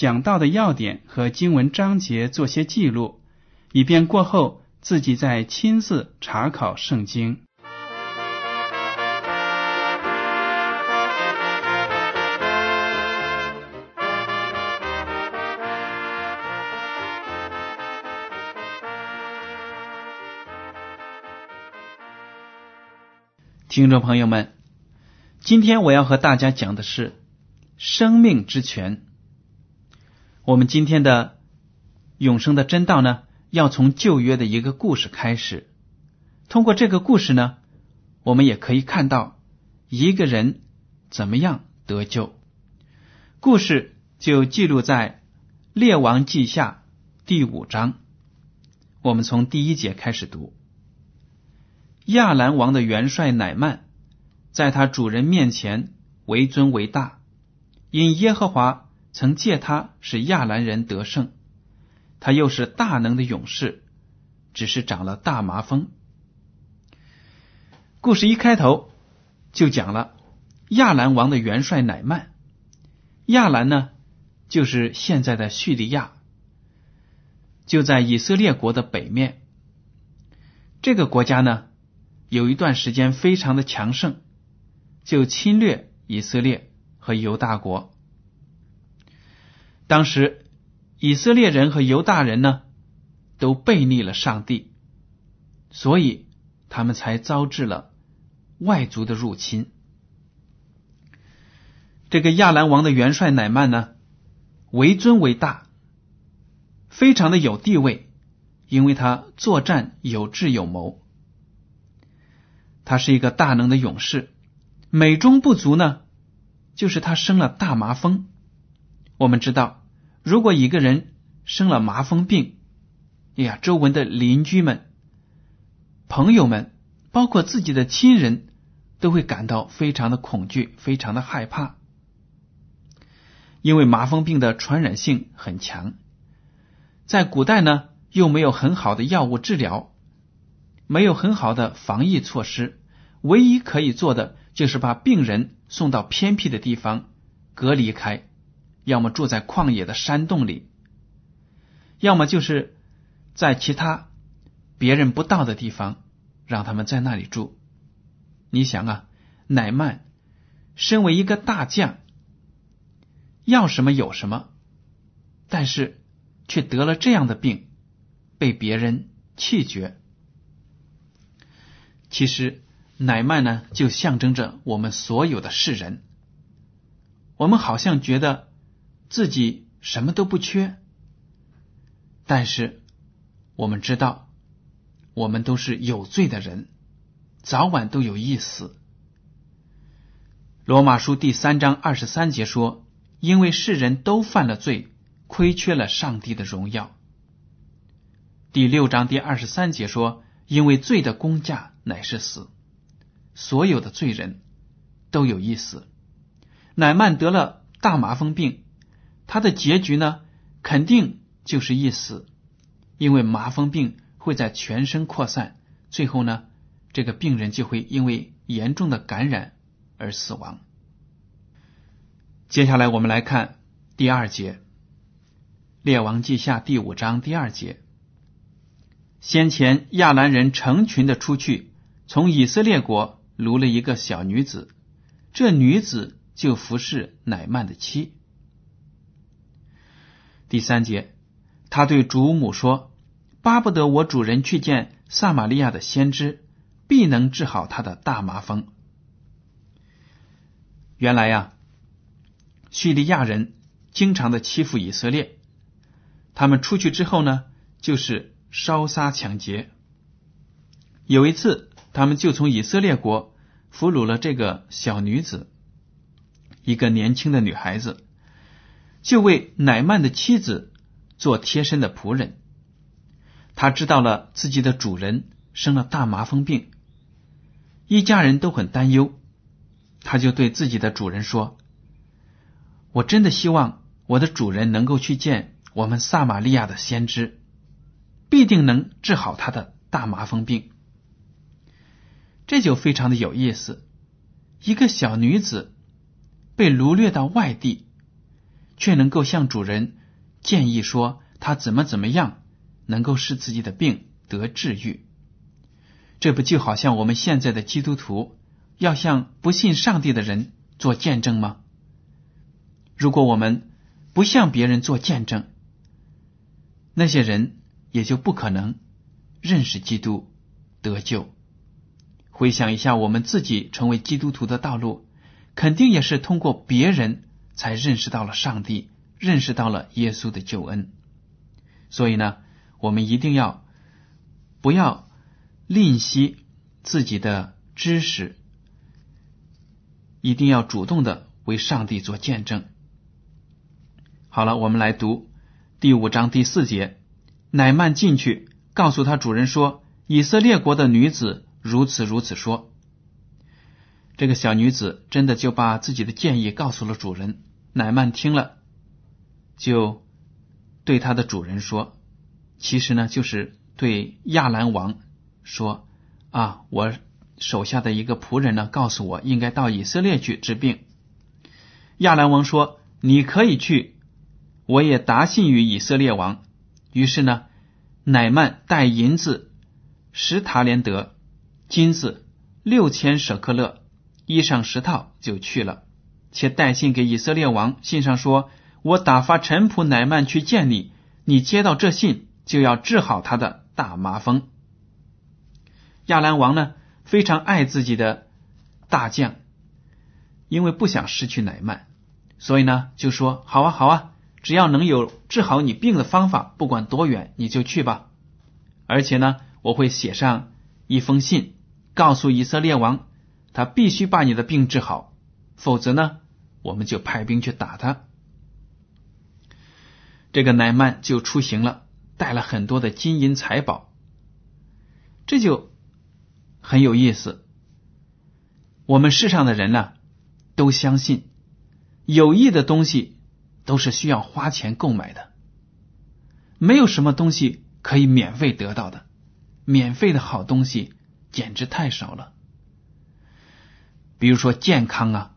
讲到的要点和经文章节做些记录，以便过后自己再亲自查考圣经。听众朋友们，今天我要和大家讲的是生命之泉。我们今天的永生的真道呢，要从旧约的一个故事开始。通过这个故事呢，我们也可以看到一个人怎么样得救。故事就记录在《列王记下》第五章。我们从第一节开始读。亚兰王的元帅乃曼，在他主人面前为尊为大，因耶和华曾借他使亚兰人得胜，他又是大能的勇士，只是长了大麻风。故事一开头就讲了亚兰王的元帅乃曼，亚兰呢就是现在的叙利亚，就在以色列国的北面，这个国家呢。有一段时间非常的强盛，就侵略以色列和犹大国。当时以色列人和犹大人呢，都背逆了上帝，所以他们才遭致了外族的入侵。这个亚兰王的元帅乃曼呢，为尊为大，非常的有地位，因为他作战有智有谋。他是一个大能的勇士，美中不足呢，就是他生了大麻风。我们知道，如果一个人生了麻风病，哎呀，周围的邻居们、朋友们，包括自己的亲人，都会感到非常的恐惧，非常的害怕，因为麻风病的传染性很强，在古代呢，又没有很好的药物治疗，没有很好的防疫措施。唯一可以做的就是把病人送到偏僻的地方隔离开，要么住在旷野的山洞里，要么就是在其他别人不到的地方让他们在那里住。你想啊，乃曼身为一个大将，要什么有什么，但是却得了这样的病，被别人弃绝。其实。乃曼呢，就象征着我们所有的世人。我们好像觉得自己什么都不缺，但是我们知道，我们都是有罪的人，早晚都有一死。罗马书第三章二十三节说：“因为世人都犯了罪，亏缺了上帝的荣耀。”第六章第二十三节说：“因为罪的工价乃是死。”所有的罪人都有意死。乃曼得了大麻风病，他的结局呢，肯定就是一死，因为麻风病会在全身扩散，最后呢，这个病人就会因为严重的感染而死亡。接下来我们来看第二节，《列王记下》第五章第二节。先前亚兰人成群的出去，从以色列国。掳了一个小女子，这女子就服侍乃曼的妻。第三节，他对主母说：“巴不得我主人去见撒玛利亚的先知，必能治好他的大麻风。”原来呀，叙利亚人经常的欺负以色列，他们出去之后呢，就是烧杀抢劫。有一次，他们就从以色列国俘虏了这个小女子，一个年轻的女孩子，就为乃曼的妻子做贴身的仆人。他知道了自己的主人生了大麻风病，一家人都很担忧。他就对自己的主人说：“我真的希望我的主人能够去见我们撒玛利亚的先知，必定能治好他的大麻风病。”这就非常的有意思。一个小女子被掳掠到外地，却能够向主人建议说他怎么怎么样能够使自己的病得治愈。这不就好像我们现在的基督徒？要向不信上帝的人做见证吗？如果我们不向别人做见证，那些人也就不可能认识基督得救。回想一下，我们自己成为基督徒的道路，肯定也是通过别人才认识到了上帝，认识到了耶稣的救恩。所以呢，我们一定要不要吝惜自己的知识。一定要主动的为上帝做见证。好了，我们来读第五章第四节。乃曼进去，告诉他主人说：“以色列国的女子如此如此说。”这个小女子真的就把自己的建议告诉了主人。乃曼听了，就对他的主人说：“其实呢，就是对亚兰王说啊，我。”手下的一个仆人呢，告诉我应该到以色列去治病。亚兰王说：“你可以去，我也答信于以色列王。”于是呢，乃曼带银子十塔连德，金子六千舍克勒，衣裳十套就去了，且带信给以色列王。信上说：“我打发臣仆乃曼去见你，你接到这信，就要治好他的大麻风。”亚兰王呢？非常爱自己的大将，因为不想失去乃曼，所以呢就说：“好啊，好啊，只要能有治好你病的方法，不管多远，你就去吧。而且呢，我会写上一封信，告诉以色列王，他必须把你的病治好，否则呢，我们就派兵去打他。”这个乃曼就出行了，带了很多的金银财宝，这就。很有意思。我们世上的人呢，都相信有益的东西都是需要花钱购买的，没有什么东西可以免费得到的。免费的好东西简直太少了。比如说健康啊，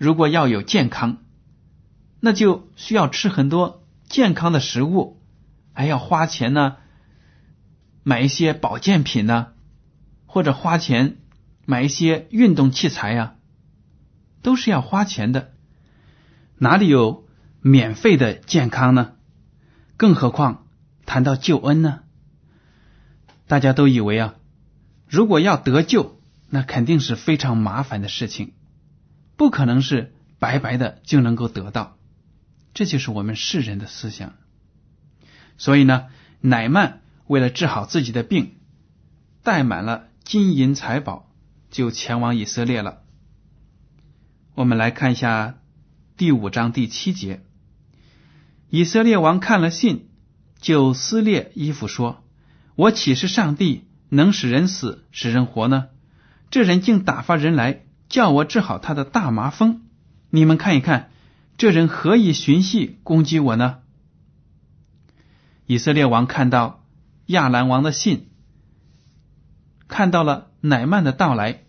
如果要有健康，那就需要吃很多健康的食物，还要花钱呢，买一些保健品呢。或者花钱买一些运动器材呀，都是要花钱的，哪里有免费的健康呢？更何况谈到救恩呢？大家都以为啊，如果要得救，那肯定是非常麻烦的事情，不可能是白白的就能够得到，这就是我们世人的思想。所以呢，乃曼为了治好自己的病，带满了。金银财宝就前往以色列了。我们来看一下第五章第七节。以色列王看了信，就撕裂衣服说：“我岂是上帝，能使人死，使人活呢？这人竟打发人来，叫我治好他的大麻风。你们看一看，这人何以寻隙攻击我呢？”以色列王看到亚兰王的信。看到了乃曼的到来，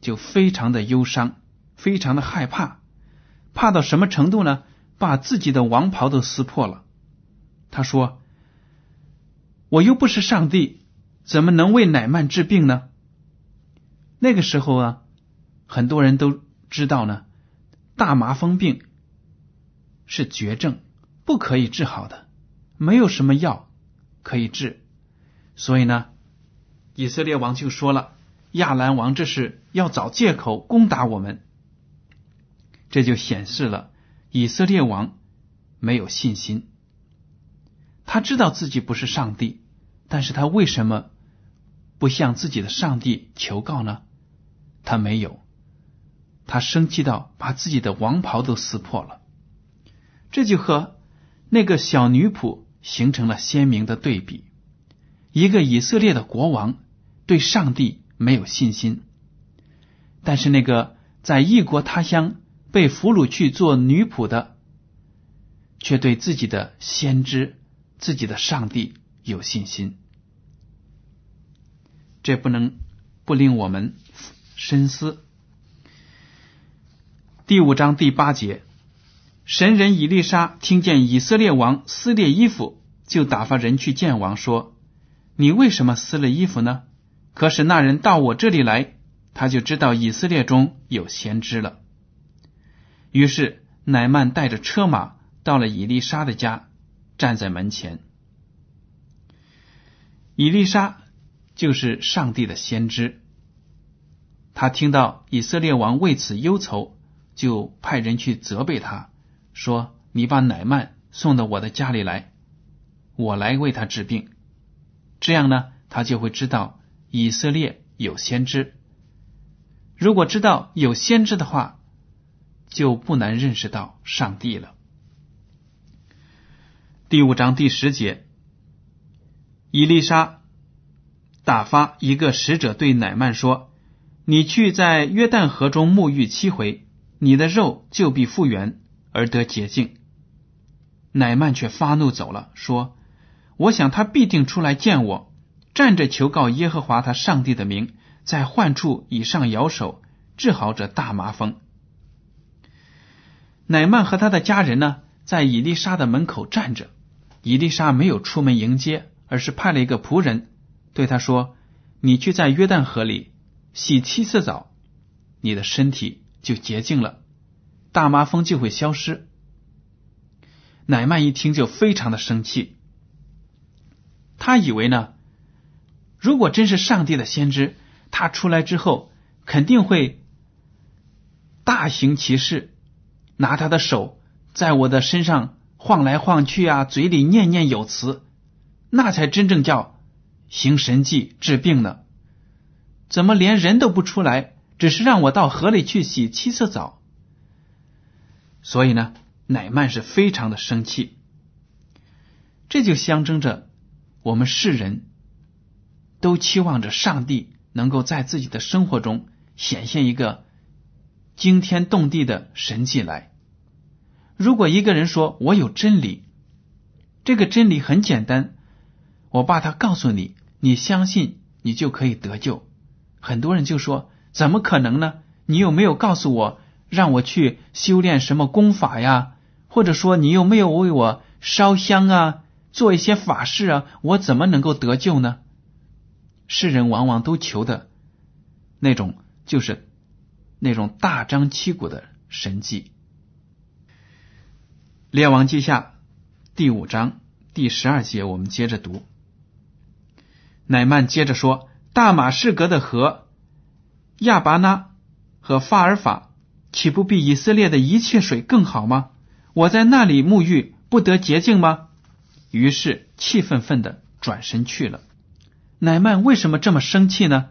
就非常的忧伤，非常的害怕，怕到什么程度呢？把自己的王袍都撕破了。他说：“我又不是上帝，怎么能为乃曼治病呢？”那个时候啊，很多人都知道呢，大麻风病是绝症，不可以治好的，没有什么药可以治。所以呢，以色列王就说了：“亚兰王这是要找借口攻打我们。”这就显示了以色列王没有信心。他知道自己不是上帝，但是他为什么不向自己的上帝求告呢？他没有，他生气到把自己的王袍都撕破了。这就和那个小女仆形成了鲜明的对比。一个以色列的国王对上帝没有信心，但是那个在异国他乡被俘虏去做女仆的，却对自己的先知。自己的上帝有信心，这不能不令我们深思。第五章第八节，神人以利沙听见以色列王撕裂衣服，就打发人去见王，说：“你为什么撕了衣服呢？”可是那人到我这里来，他就知道以色列中有先知了。于是乃曼带着车马到了以利沙的家。站在门前，以丽莎就是上帝的先知。他听到以色列王为此忧愁，就派人去责备他，说：“你把乃曼送到我的家里来，我来为他治病。这样呢，他就会知道以色列有先知。如果知道有先知的话，就不难认识到上帝了。”第五章第十节，伊丽莎打发一个使者对乃曼说：“你去在约旦河中沐浴七回，你的肉就必复原而得洁净。”乃曼却发怒走了，说：“我想他必定出来见我，站着求告耶和华他上帝的名，在患处以上摇手治好这大麻风。”乃曼和他的家人呢，在伊丽莎的门口站着。伊丽莎没有出门迎接，而是派了一个仆人对他说：“你去在约旦河里洗七次澡，你的身体就洁净了，大麻风就会消失。”乃曼一听就非常的生气，他以为呢，如果真是上帝的先知，他出来之后肯定会大行其事，拿他的手在我的身上。晃来晃去啊，嘴里念念有词，那才真正叫行神迹治病呢。怎么连人都不出来，只是让我到河里去洗七次澡？所以呢，乃曼是非常的生气。这就象征着我们世人都期望着上帝能够在自己的生活中显现一个惊天动地的神迹来。如果一个人说我有真理，这个真理很简单，我把它告诉你，你相信，你就可以得救。很多人就说怎么可能呢？你有没有告诉我，让我去修炼什么功法呀？或者说你有没有为我烧香啊，做一些法事啊？我怎么能够得救呢？世人往往都求的那种，就是那种大张旗鼓的神迹。列王记下第五章第十二节，我们接着读。乃曼接着说：“大马士革的河亚拔拉和法尔法，岂不比以色列的一切水更好吗？我在那里沐浴，不得洁净吗？”于是气愤愤的转身去了。乃曼为什么这么生气呢？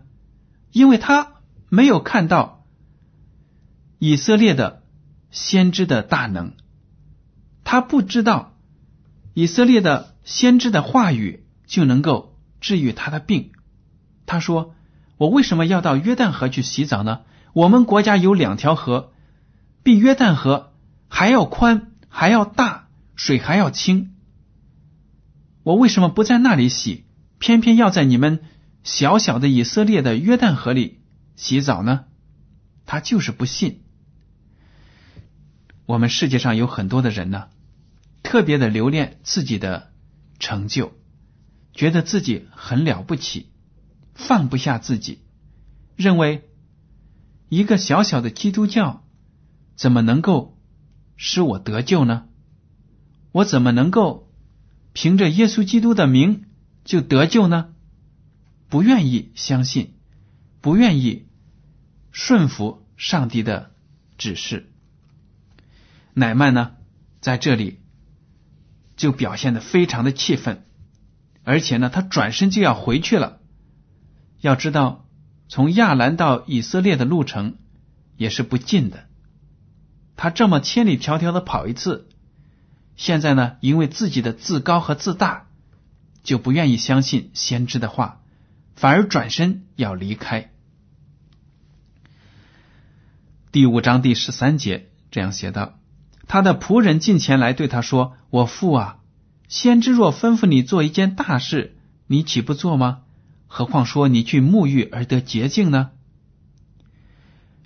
因为他没有看到以色列的先知的大能。他不知道以色列的先知的话语就能够治愈他的病。他说：“我为什么要到约旦河去洗澡呢？我们国家有两条河，比约旦河还要宽，还要大，水还要清。我为什么不在那里洗，偏偏要在你们小小的以色列的约旦河里洗澡呢？”他就是不信。我们世界上有很多的人呢。特别的留恋自己的成就，觉得自己很了不起，放不下自己，认为一个小小的基督教怎么能够使我得救呢？我怎么能够凭着耶稣基督的名就得救呢？不愿意相信，不愿意顺服上帝的指示。乃曼呢，在这里就表现的非常的气愤，而且呢，他转身就要回去了。要知道，从亚兰到以色列的路程也是不近的，他这么千里迢迢的跑一次，现在呢，因为自己的自高和自大，就不愿意相信先知的话，反而转身要离开。第五章第十三节这样写道。他的仆人进前来对他说：“我父啊，先知若吩咐你做一件大事，你岂不做吗？何况说你去沐浴而得洁净呢？”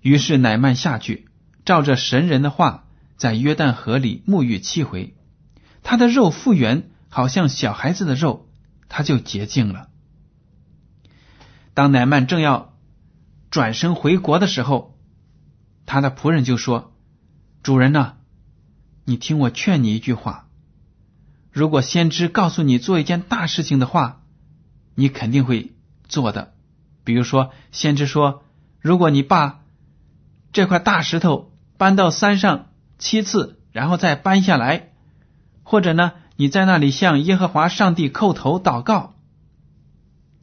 于是乃曼下去，照着神人的话，在约旦河里沐浴七回，他的肉复原，好像小孩子的肉，他就洁净了。当乃曼正要转身回国的时候，他的仆人就说：“主人呐。”你听我劝你一句话：如果先知告诉你做一件大事情的话，你肯定会做的。比如说，先知说，如果你把这块大石头搬到山上七次，然后再搬下来，或者呢，你在那里向耶和华上帝叩头祷告，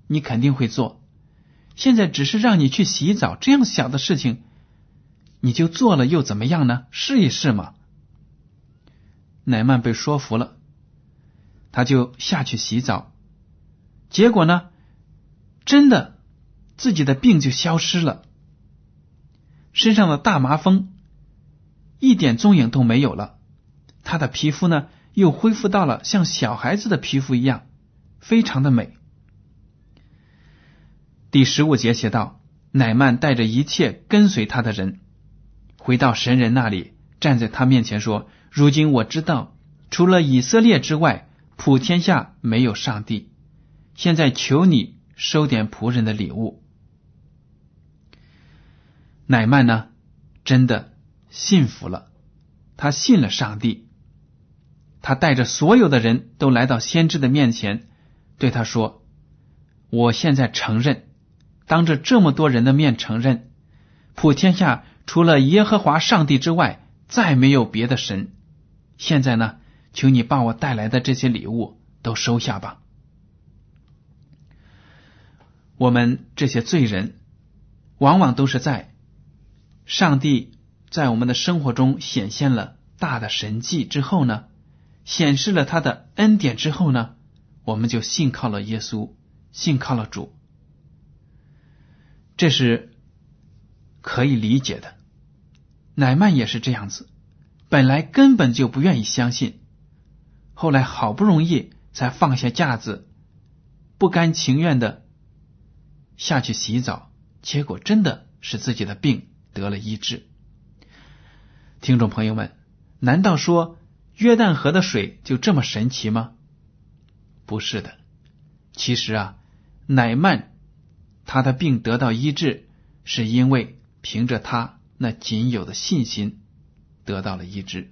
你肯定会做。现在只是让你去洗澡，这样小的事情，你就做了又怎么样呢？试一试嘛。乃曼被说服了，他就下去洗澡，结果呢，真的自己的病就消失了，身上的大麻风一点踪影都没有了，他的皮肤呢又恢复到了像小孩子的皮肤一样，非常的美。第十五节写道：乃曼带着一切跟随他的人，回到神人那里，站在他面前说。如今我知道，除了以色列之外，普天下没有上帝。现在求你收点仆人的礼物。乃曼呢，真的信服了，他信了上帝。他带着所有的人都来到先知的面前，对他说：“我现在承认，当着这么多人的面承认，普天下除了耶和华上帝之外，再没有别的神。”现在呢，求你把我带来的这些礼物都收下吧。我们这些罪人，往往都是在上帝在我们的生活中显现了大的神迹之后呢，显示了他的恩典之后呢，我们就信靠了耶稣，信靠了主，这是可以理解的。乃曼也是这样子。本来根本就不愿意相信，后来好不容易才放下架子，不甘情愿的下去洗澡，结果真的是自己的病得了医治。听众朋友们，难道说约旦河的水就这么神奇吗？不是的，其实啊，乃曼他的病得到医治，是因为凭着他那仅有的信心。得到了医治，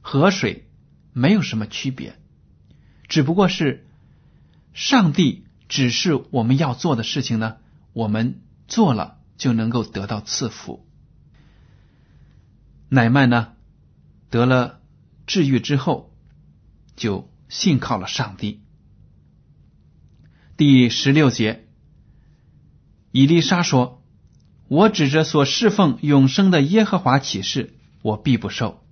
河水没有什么区别，只不过是上帝只是我们要做的事情呢，我们做了就能够得到赐福。乃曼呢得了治愈之后，就信靠了上帝。第十六节，伊丽莎说：“我指着所侍奉永生的耶和华起誓。”我必不受。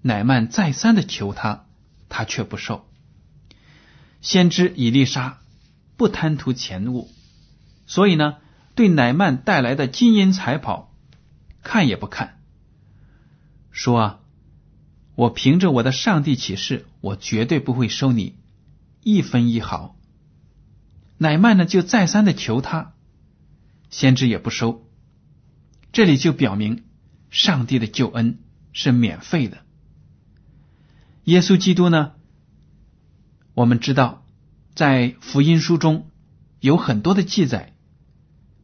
乃曼再三的求他，他却不受。先知以丽莎不贪图钱物，所以呢，对乃曼带来的金银财宝看也不看，说啊，我凭着我的上帝启示，我绝对不会收你一分一毫。乃曼呢，就再三的求他，先知也不收。这里就表明上帝的救恩。是免费的。耶稣基督呢？我们知道，在福音书中有很多的记载，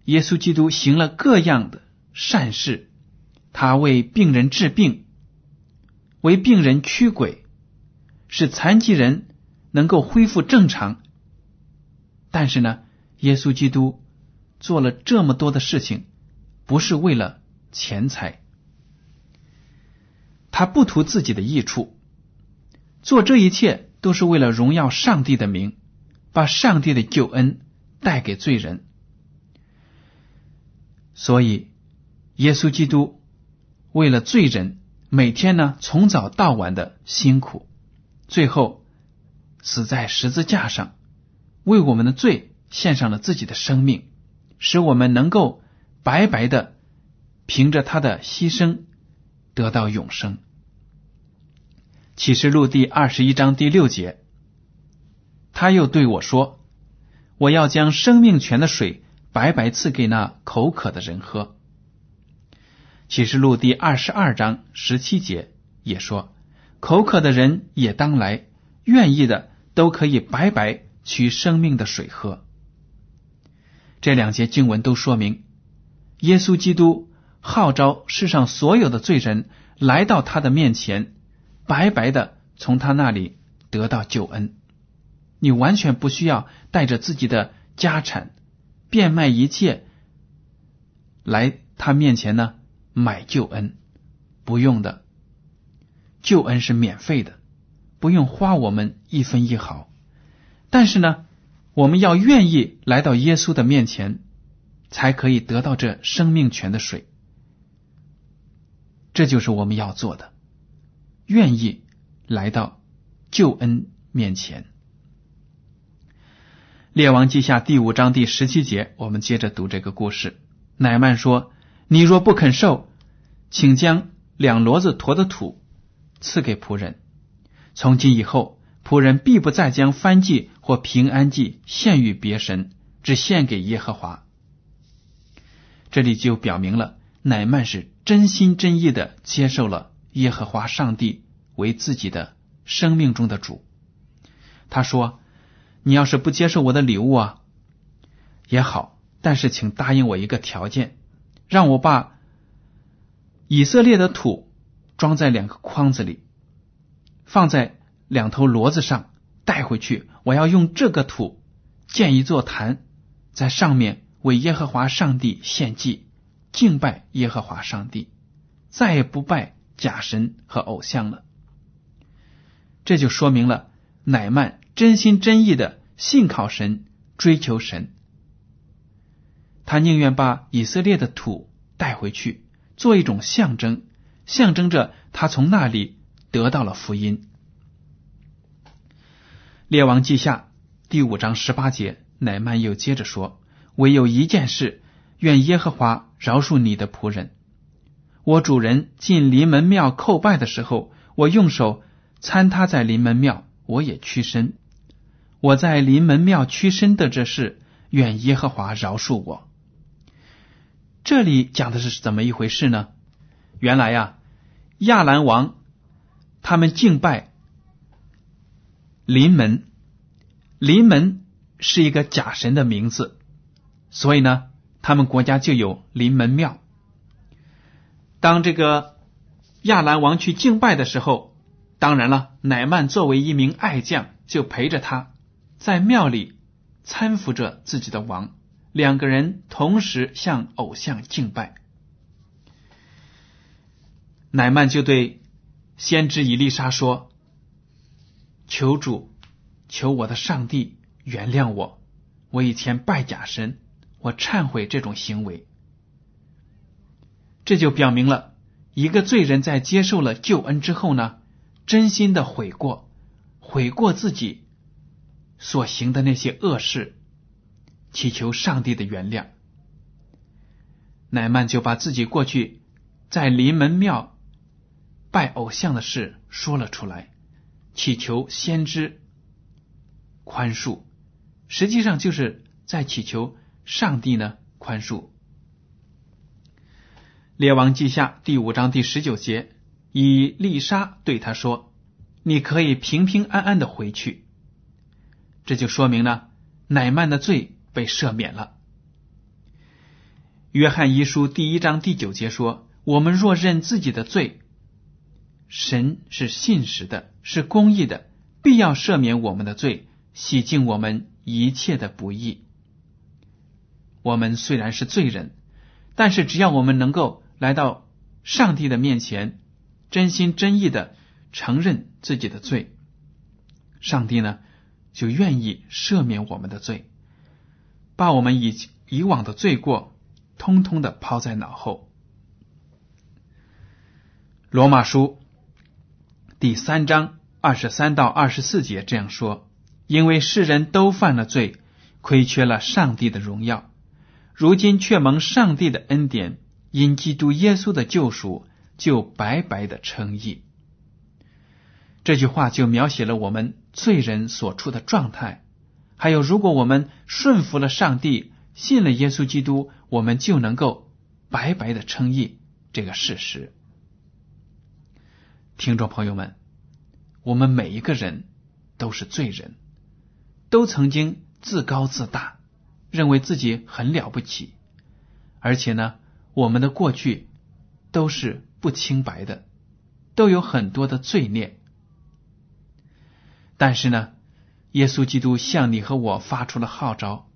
耶稣基督行了各样的善事，他为病人治病，为病人驱鬼，使残疾人能够恢复正常。但是呢，耶稣基督做了这么多的事情，不是为了钱财，他不图自己的益处，做这一切都是为了荣耀上帝的名，把上帝的救恩带给罪人。所以，耶稣基督为了罪人，每天呢从早到晚的辛苦，最后死在十字架上。为我们的罪献上了自己的生命，使我们能够白白的凭着他的牺牲得到永生。启示录第二十一章第六节，他又对我说：“我要将生命泉的水白白赐给那口渴的人喝。”启示录第二十二章十七节也说：“口渴的人也当来，愿意的都可以白白。”取生命的水喝。这两节经文都说明，耶稣基督号召世上所有的罪人来到他的面前，白白的从他那里得到救恩。你完全不需要带着自己的家产，变卖一切来他面前呢买救恩，不用的。救恩是免费的，不用花我们一分一毫。但是呢，我们要愿意来到耶稣的面前，才可以得到这生命泉的水。这就是我们要做的，愿意来到救恩面前。列王记下第五章第十七节，我们接着读这个故事。乃曼说：“你若不肯受，请将两骡子驮的土赐给仆人。从今以后。”仆人必不再将燔祭或平安祭献于别神，只献给耶和华。这里就表明了，乃曼是真心真意的接受了耶和华上帝为自己的生命中的主。他说：“你要是不接受我的礼物啊，也好，但是请答应我一个条件，让我把以色列的土装在两个筐子里，放在。”两头骡子上带回去，我要用这个土建一座坛，在上面为耶和华上帝献祭，敬拜耶和华上帝，再也不拜假神和偶像了。这就说明了乃曼真心真意的信靠神，追求神。他宁愿把以色列的土带回去，做一种象征，象征着他从那里得到了福音。列王记下第五章十八节，乃曼又接着说：“唯有一件事，愿耶和华饶恕你的仆人。我主人进临门庙叩拜的时候，我用手参他在临门庙，我也屈身。我在临门庙屈身的这事，愿耶和华饶恕我。”这里讲的是怎么一回事呢？原来呀，亚兰王他们敬拜。临门，临门是一个假神的名字，所以呢，他们国家就有临门庙。当这个亚兰王去敬拜的时候，当然了，乃曼作为一名爱将，就陪着他在庙里搀扶着自己的王，两个人同时向偶像敬拜。乃曼就对先知以利沙说。求主，求我的上帝原谅我，我以前拜假神，我忏悔这种行为。这就表明了一个罪人在接受了救恩之后呢，真心的悔过，悔过自己所行的那些恶事，祈求上帝的原谅。乃曼就把自己过去在临门庙拜偶像的事说了出来。祈求先知宽恕，实际上就是在祈求上帝呢宽恕。列王记下第五章第十九节，以丽莎对他说：“你可以平平安安的回去。”这就说明了乃曼的罪被赦免了。约翰一书第一章第九节说：“我们若认自己的罪。”神是信实的，是公义的，必要赦免我们的罪，洗净我们一切的不义。我们虽然是罪人，但是只要我们能够来到上帝的面前，真心真意的承认自己的罪，上帝呢就愿意赦免我们的罪，把我们以以往的罪过通通的抛在脑后。罗马书第三章二十三到二十四节这样说：“因为世人都犯了罪，亏缺了上帝的荣耀。”如今却蒙上帝的恩典，因基督耶稣的救赎，就白白的称义。这句话就描写了我们罪人所处的状态，还有如果我们顺服了上帝，信了耶稣基督，我们就能够白白的称义这个事实。听众朋友们，我们每一个人都是罪人，都曾经自高自大。认为自己很了不起，而且呢，我们的过去都是不清白的，都有很多的罪孽。但是呢，耶稣基督向你和我发出了号召，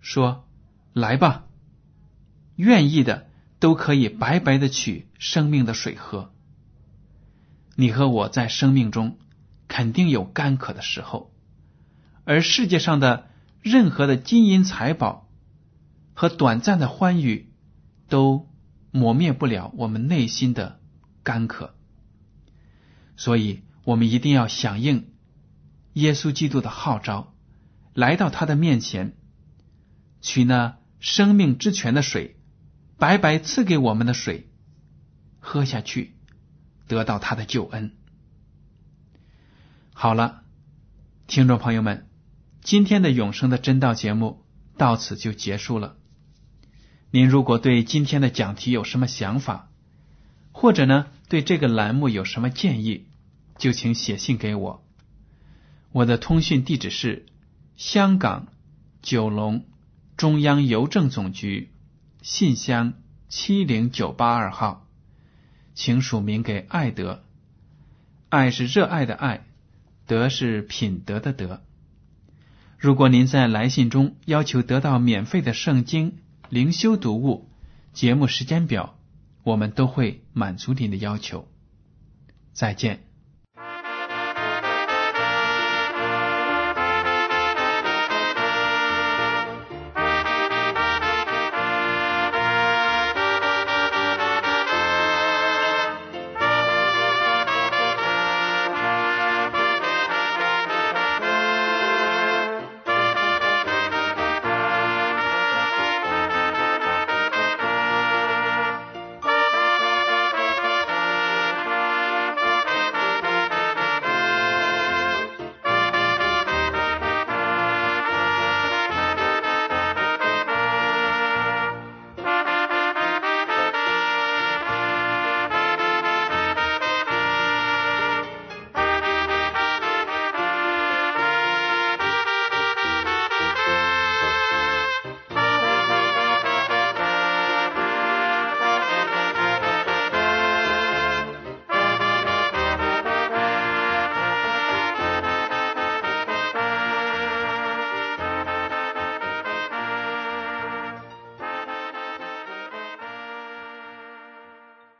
说：“来吧，愿意的都可以白白的取生命的水喝。”你和我在生命中肯定有干渴的时候，而世界上的。任何的金银财宝和短暂的欢愉，都磨灭不了我们内心的干渴。所以，我们一定要响应耶稣基督的号召，来到他的面前，取那生命之泉的水，白白赐给我们的水，喝下去，得到他的救恩。好了，听众朋友们。今天的永生的真道节目到此就结束了。您如果对今天的讲题有什么想法，或者呢对这个栏目有什么建议，就请写信给我。我的通讯地址是香港九龙中央邮政总局信箱七零九八二号，请署名给爱德。爱是热爱的爱，德是品德的德。如果您在来信中要求得到免费的圣经灵修读物、节目时间表，我们都会满足您的要求。再见。